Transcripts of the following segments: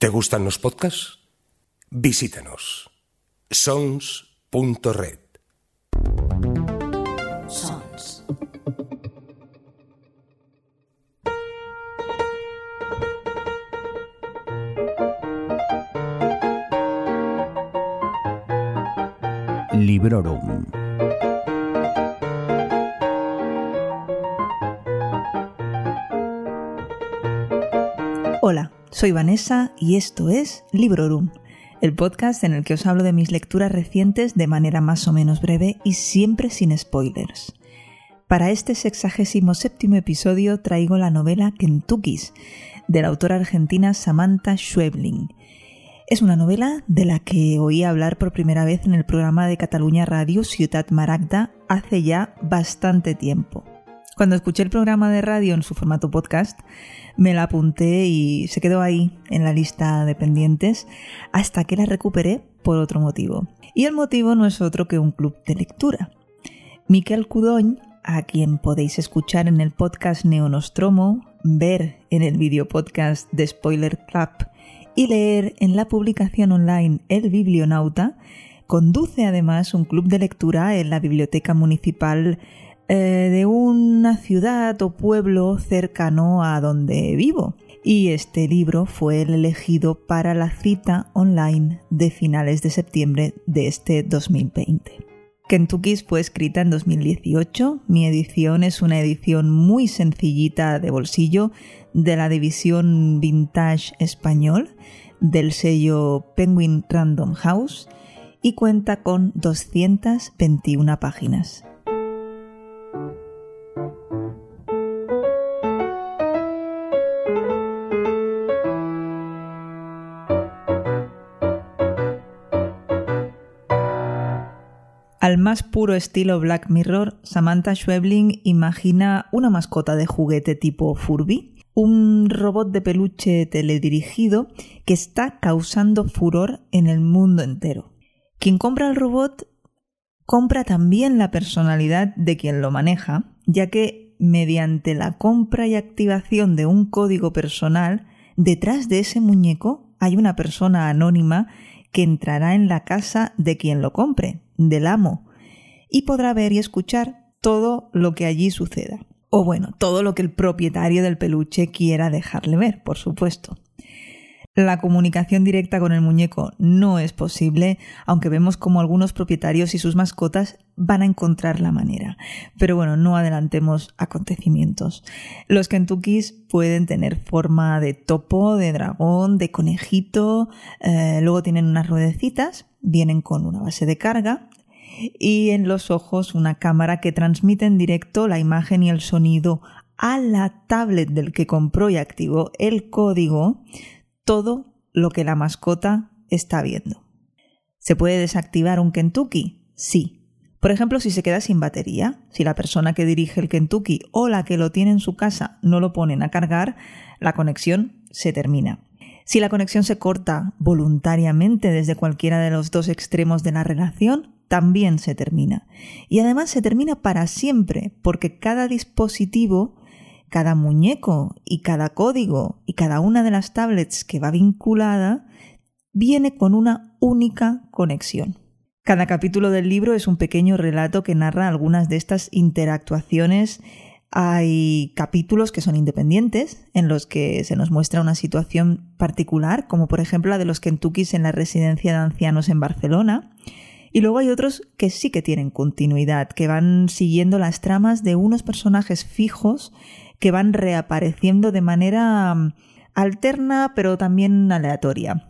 ¿Te gustan los podcasts? Visítanos. sons.red. Sons. Librorum. Hola, soy Vanessa y esto es Librorum, el podcast en el que os hablo de mis lecturas recientes de manera más o menos breve y siempre sin spoilers. Para este sexagésimo séptimo episodio traigo la novela Kentuckys, de la autora argentina Samantha Schwebling. Es una novela de la que oí hablar por primera vez en el programa de Cataluña Radio Ciutat Maragda hace ya bastante tiempo. Cuando escuché el programa de radio en su formato podcast, me la apunté y se quedó ahí en la lista de pendientes hasta que la recuperé por otro motivo. Y el motivo no es otro que un club de lectura. Miquel Cudoñ, a quien podéis escuchar en el podcast Neonostromo, ver en el video podcast de Spoiler Club y leer en la publicación online El Biblionauta, conduce además un club de lectura en la Biblioteca Municipal eh, de una ciudad o pueblo cercano a donde vivo. Y este libro fue el elegido para la cita online de finales de septiembre de este 2020. Kentucky's fue escrita en 2018. Mi edición es una edición muy sencillita de bolsillo de la división Vintage Español del sello Penguin Random House y cuenta con 221 páginas. Al más puro estilo Black Mirror, Samantha Schwebling imagina una mascota de juguete tipo Furby, un robot de peluche teledirigido que está causando furor en el mundo entero. Quien compra el robot compra también la personalidad de quien lo maneja, ya que mediante la compra y activación de un código personal, detrás de ese muñeco hay una persona anónima que entrará en la casa de quien lo compre, del amo, y podrá ver y escuchar todo lo que allí suceda. O bueno, todo lo que el propietario del peluche quiera dejarle ver, por supuesto. La comunicación directa con el muñeco no es posible, aunque vemos como algunos propietarios y sus mascotas van a encontrar la manera. Pero bueno, no adelantemos acontecimientos. Los Kentuckys pueden tener forma de topo, de dragón, de conejito, eh, luego tienen unas ruedecitas, vienen con una base de carga y en los ojos una cámara que transmite en directo la imagen y el sonido a la tablet del que compró y activó el código todo lo que la mascota está viendo. ¿Se puede desactivar un Kentucky? Sí. Por ejemplo, si se queda sin batería, si la persona que dirige el Kentucky o la que lo tiene en su casa no lo ponen a cargar, la conexión se termina. Si la conexión se corta voluntariamente desde cualquiera de los dos extremos de la relación, también se termina. Y además se termina para siempre, porque cada dispositivo cada muñeco y cada código y cada una de las tablets que va vinculada viene con una única conexión. Cada capítulo del libro es un pequeño relato que narra algunas de estas interactuaciones. Hay capítulos que son independientes, en los que se nos muestra una situación particular, como por ejemplo la de los Kentuckys en la residencia de ancianos en Barcelona. Y luego hay otros que sí que tienen continuidad, que van siguiendo las tramas de unos personajes fijos que van reapareciendo de manera mm, alterna pero también aleatoria.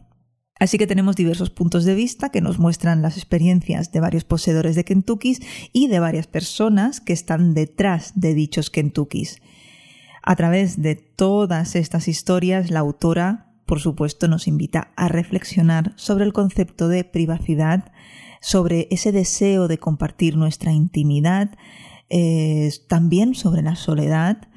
Así que tenemos diversos puntos de vista que nos muestran las experiencias de varios poseedores de Kentuckys y de varias personas que están detrás de dichos Kentuckys. A través de todas estas historias, la autora, por supuesto, nos invita a reflexionar sobre el concepto de privacidad, sobre ese deseo de compartir nuestra intimidad, eh, también sobre la soledad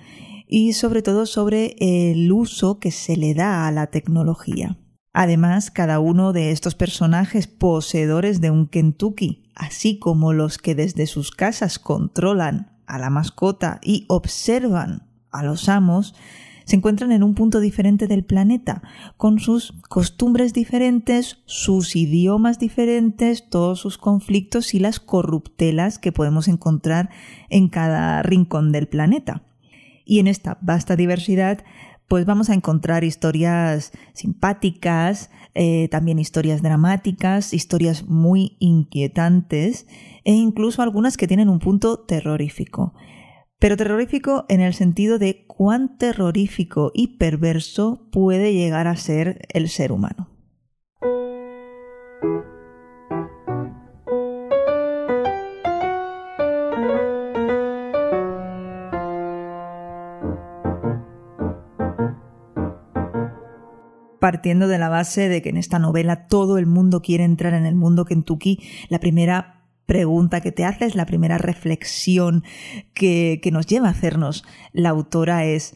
y sobre todo sobre el uso que se le da a la tecnología. Además, cada uno de estos personajes poseedores de un Kentucky, así como los que desde sus casas controlan a la mascota y observan a los amos, se encuentran en un punto diferente del planeta, con sus costumbres diferentes, sus idiomas diferentes, todos sus conflictos y las corruptelas que podemos encontrar en cada rincón del planeta. Y en esta vasta diversidad, pues vamos a encontrar historias simpáticas, eh, también historias dramáticas, historias muy inquietantes e incluso algunas que tienen un punto terrorífico pero terrorífico en el sentido de cuán terrorífico y perverso puede llegar a ser el ser humano. Partiendo de la base de que en esta novela todo el mundo quiere entrar en el mundo Kentucky, la primera pregunta que te haces, la primera reflexión que, que nos lleva a hacernos la autora es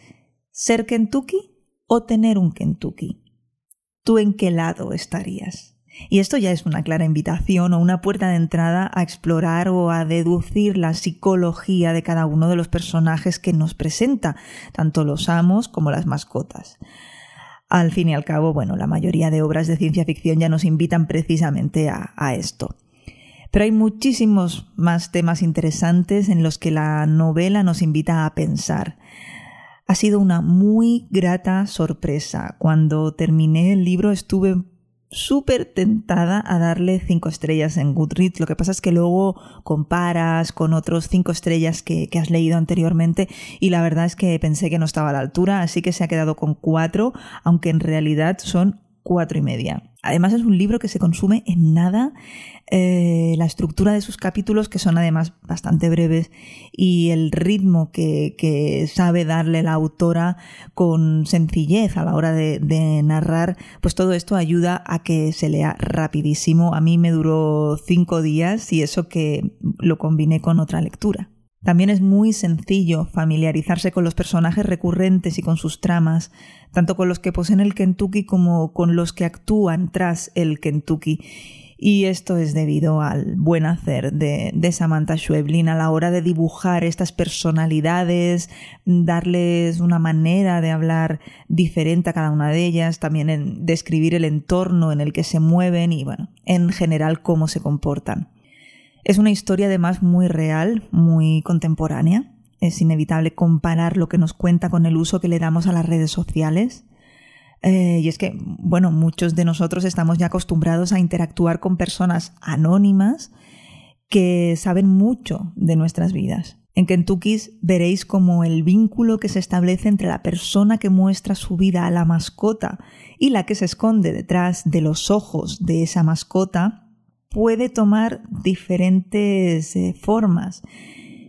¿ser Kentucky o tener un Kentucky? ¿Tú en qué lado estarías? Y esto ya es una clara invitación o una puerta de entrada a explorar o a deducir la psicología de cada uno de los personajes que nos presenta, tanto los amos como las mascotas. Al fin y al cabo, bueno, la mayoría de obras de ciencia ficción ya nos invitan precisamente a, esto. Pero hay muchísimos más temas interesantes en los que la novela nos invita a pensar. Ha sido una muy grata sorpresa. Cuando terminé el libro estuve súper tentada a darle cinco estrellas en Goodreads. Lo que pasa es que luego comparas con otros cinco estrellas que, que, has leído anteriormente y la verdad es que pensé que no estaba a la altura, así que se ha quedado con cuatro, aunque en realidad son cuatro y media. Además es un libro que se consume en nada. Eh, la estructura de sus capítulos, que son además bastante breves, y el ritmo que, sabe darle la autora con sencillez a la hora de, de, narrar, pues todo esto ayuda a que se lea rapidísimo. A mí me duró cinco días y eso que lo combiné con otra lectura. También es muy sencillo familiarizarse con los personajes recurrentes y con sus tramas, tanto con los que poseen el Kentucky como con los que actúan tras el Kentucky. Y esto es debido al buen hacer de, Samantha Schweblin a la hora de dibujar estas personalidades, darles una manera de hablar diferente a cada una de ellas, también en describir el entorno en el que se mueven y, bueno, en general cómo se comportan. Es una historia además muy real, muy contemporánea. Es inevitable comparar lo que nos cuenta con el uso que le damos a las redes sociales. Eh, y es que, bueno, muchos de nosotros estamos ya acostumbrados a interactuar con personas anónimas que saben mucho de nuestras vidas. En Kentucky veréis como el vínculo que se establece entre la persona que muestra su vida a la mascota y la que se esconde detrás de los ojos de esa mascota puede tomar diferentes eh, formas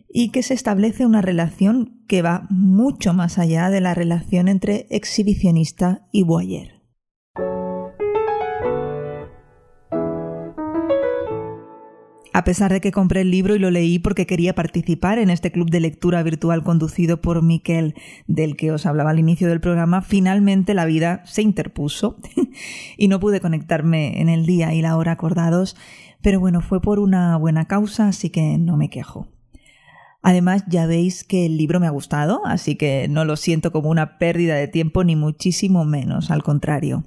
y que se establece una relación que va mucho más allá de la relación entre exhibicionista y voyeur. A pesar de que compré el libro y lo leí porque quería participar en este club de lectura virtual conducido por Miquel, del que os hablaba al inicio del programa, finalmente la vida se interpuso y no pude conectarme en el día y la hora acordados, pero bueno, fue por una buena causa, así que no me quejo. Además, ya veis que el libro me ha gustado, así que no lo siento como una pérdida de tiempo ni muchísimo menos, al contrario.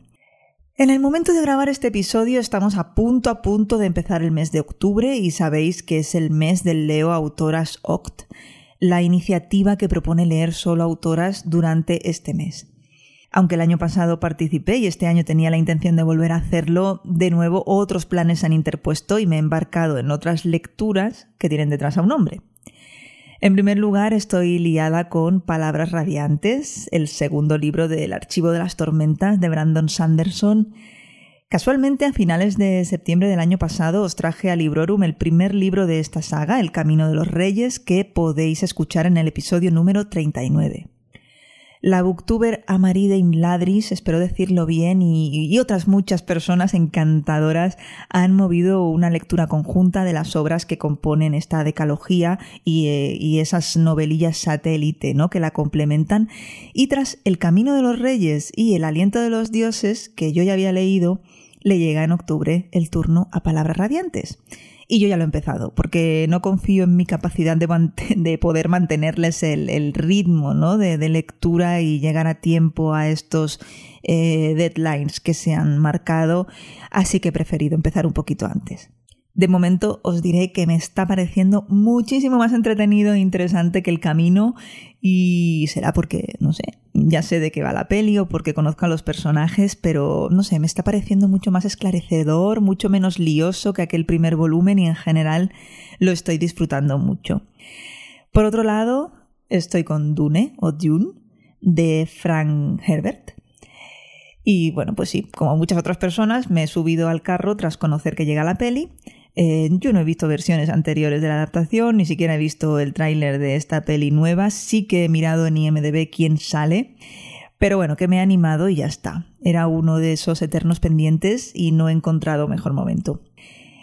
En el momento de grabar este episodio estamos a punto a punto de empezar el mes de octubre y sabéis que es el mes del Leo Autoras Oct, la iniciativa que propone leer solo autoras durante este mes. Aunque el año pasado participé y este año tenía la intención de volver a hacerlo, de nuevo otros planes han interpuesto y me he embarcado en otras lecturas que tienen detrás a un hombre. En primer lugar, estoy liada con Palabras Radiantes, el segundo libro del Archivo de las Tormentas de Brandon Sanderson. Casualmente, a finales de septiembre del año pasado, os traje a Librorum el primer libro de esta saga, El Camino de los Reyes, que podéis escuchar en el episodio número 39. La booktuber Amaride Imladris, espero decirlo bien, y, otras muchas personas encantadoras han movido una lectura conjunta de las obras que componen esta decalogía y, eh, y esas novelillas satélite ¿no? que la complementan. Y tras El Camino de los Reyes y El Aliento de los Dioses, que yo ya había leído, le llega en octubre el turno a Palabras Radiantes. Y yo ya lo he empezado, porque no confío en mi capacidad de, poder mantenerles el, ritmo ¿no? de, lectura y llegar a tiempo a estos eh, deadlines que se han marcado, así que he preferido empezar un poquito antes. De momento os diré que me está pareciendo muchísimo más entretenido e interesante que el camino y será porque, no sé, ya sé de qué va la peli o porque conozco a los personajes, pero no sé, me está pareciendo mucho más esclarecedor, mucho menos lioso que aquel primer volumen y en general lo estoy disfrutando mucho. Por otro lado, estoy con Dune o Dune de Frank Herbert. Y bueno, pues sí, como muchas otras personas, me he subido al carro tras conocer que llega la peli eh, yo no he visto versiones anteriores de la adaptación, ni siquiera he visto el tráiler de esta peli nueva. Sí que he mirado en IMDB quién sale. Pero bueno, que me ha animado y ya está. Era uno de esos eternos pendientes y no he encontrado mejor momento.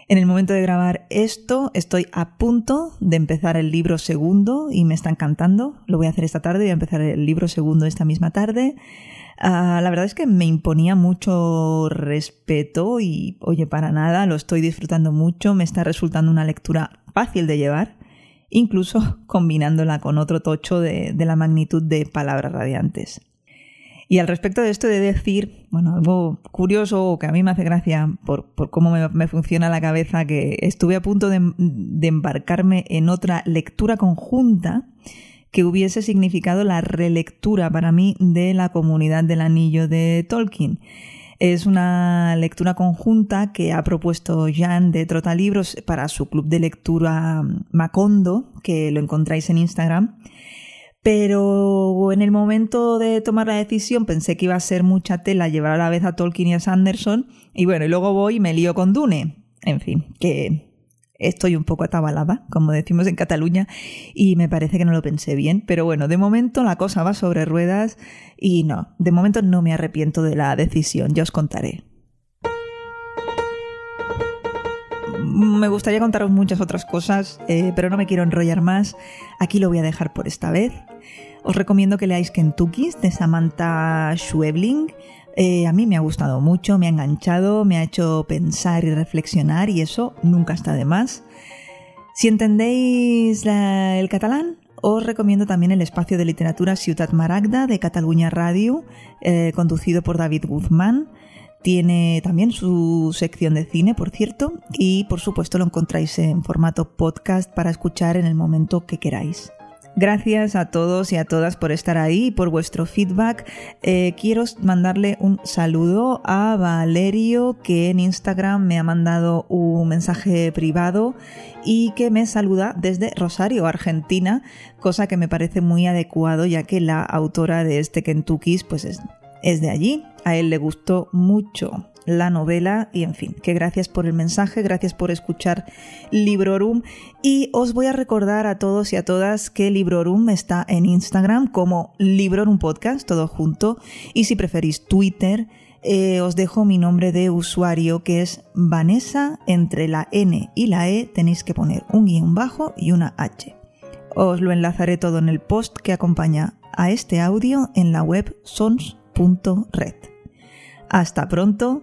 En el momento de grabar esto, estoy a punto de empezar el libro segundo y me está encantando. Lo voy a hacer esta tarde, voy a empezar el libro segundo esta misma tarde. Ah, la verdad es que me imponía mucho respeto y, oye, para nada, lo estoy disfrutando mucho, me está resultando una lectura fácil de llevar, incluso combinándola con otro tocho de, la magnitud de palabras radiantes. Y al respecto de esto de decir, bueno, algo curioso que a mí me hace gracia por, cómo me, funciona la cabeza, que estuve a punto de, de embarcarme en otra lectura conjunta que hubiese significado la relectura para mí de la comunidad del anillo de Tolkien. Es una lectura conjunta que ha propuesto Jan de Trotalibros para su club de lectura Macondo, que lo encontráis en Instagram. Pero en el momento de tomar la decisión pensé que iba a ser mucha tela llevar a la vez a Tolkien y a Sanderson. Y bueno, y luego voy y me lío con Dune. En fin, que estoy un poco atabalada, como decimos en Cataluña, y me parece que no lo pensé bien. Pero bueno, de momento la cosa va sobre ruedas y no, de momento no me arrepiento de la decisión, ya os contaré. Me gustaría contaros muchas otras cosas, eh, pero no me quiero enrollar más. Aquí lo voy a dejar por esta vez. Os recomiendo que leáis Kentucky's de Samantha Schwebling. Eh, a mí me ha gustado mucho, me ha enganchado, me ha hecho pensar y reflexionar y eso nunca está de más. Si entendéis el catalán, os recomiendo también el espacio de literatura Ciutat Maragda de Cataluña Radio, eh, conducido por David Guzmán. Tiene también su sección de cine, por cierto, y por supuesto lo encontráis en formato podcast para escuchar en el momento que queráis. Gracias a todos y a todas por estar ahí y por vuestro feedback. Eh, quiero mandarle un saludo a Valerio que en Instagram me ha mandado un mensaje privado y que me saluda desde Rosario, Argentina, cosa que me parece muy adecuado ya que la autora de este Kentucky pues es, es de allí. A él le gustó mucho la novela y en fin, que gracias por el mensaje, gracias por escuchar Librorum y os voy a recordar a todos y a todas que Librorum está en Instagram como Librorum Podcast, todo junto, y si preferís Twitter, eh, os dejo mi nombre de usuario que es Vanessa, entre la N y la E tenéis que poner un guion bajo y una H. Os lo enlazaré todo en el post que acompaña a este audio en la web sons.red. Hasta pronto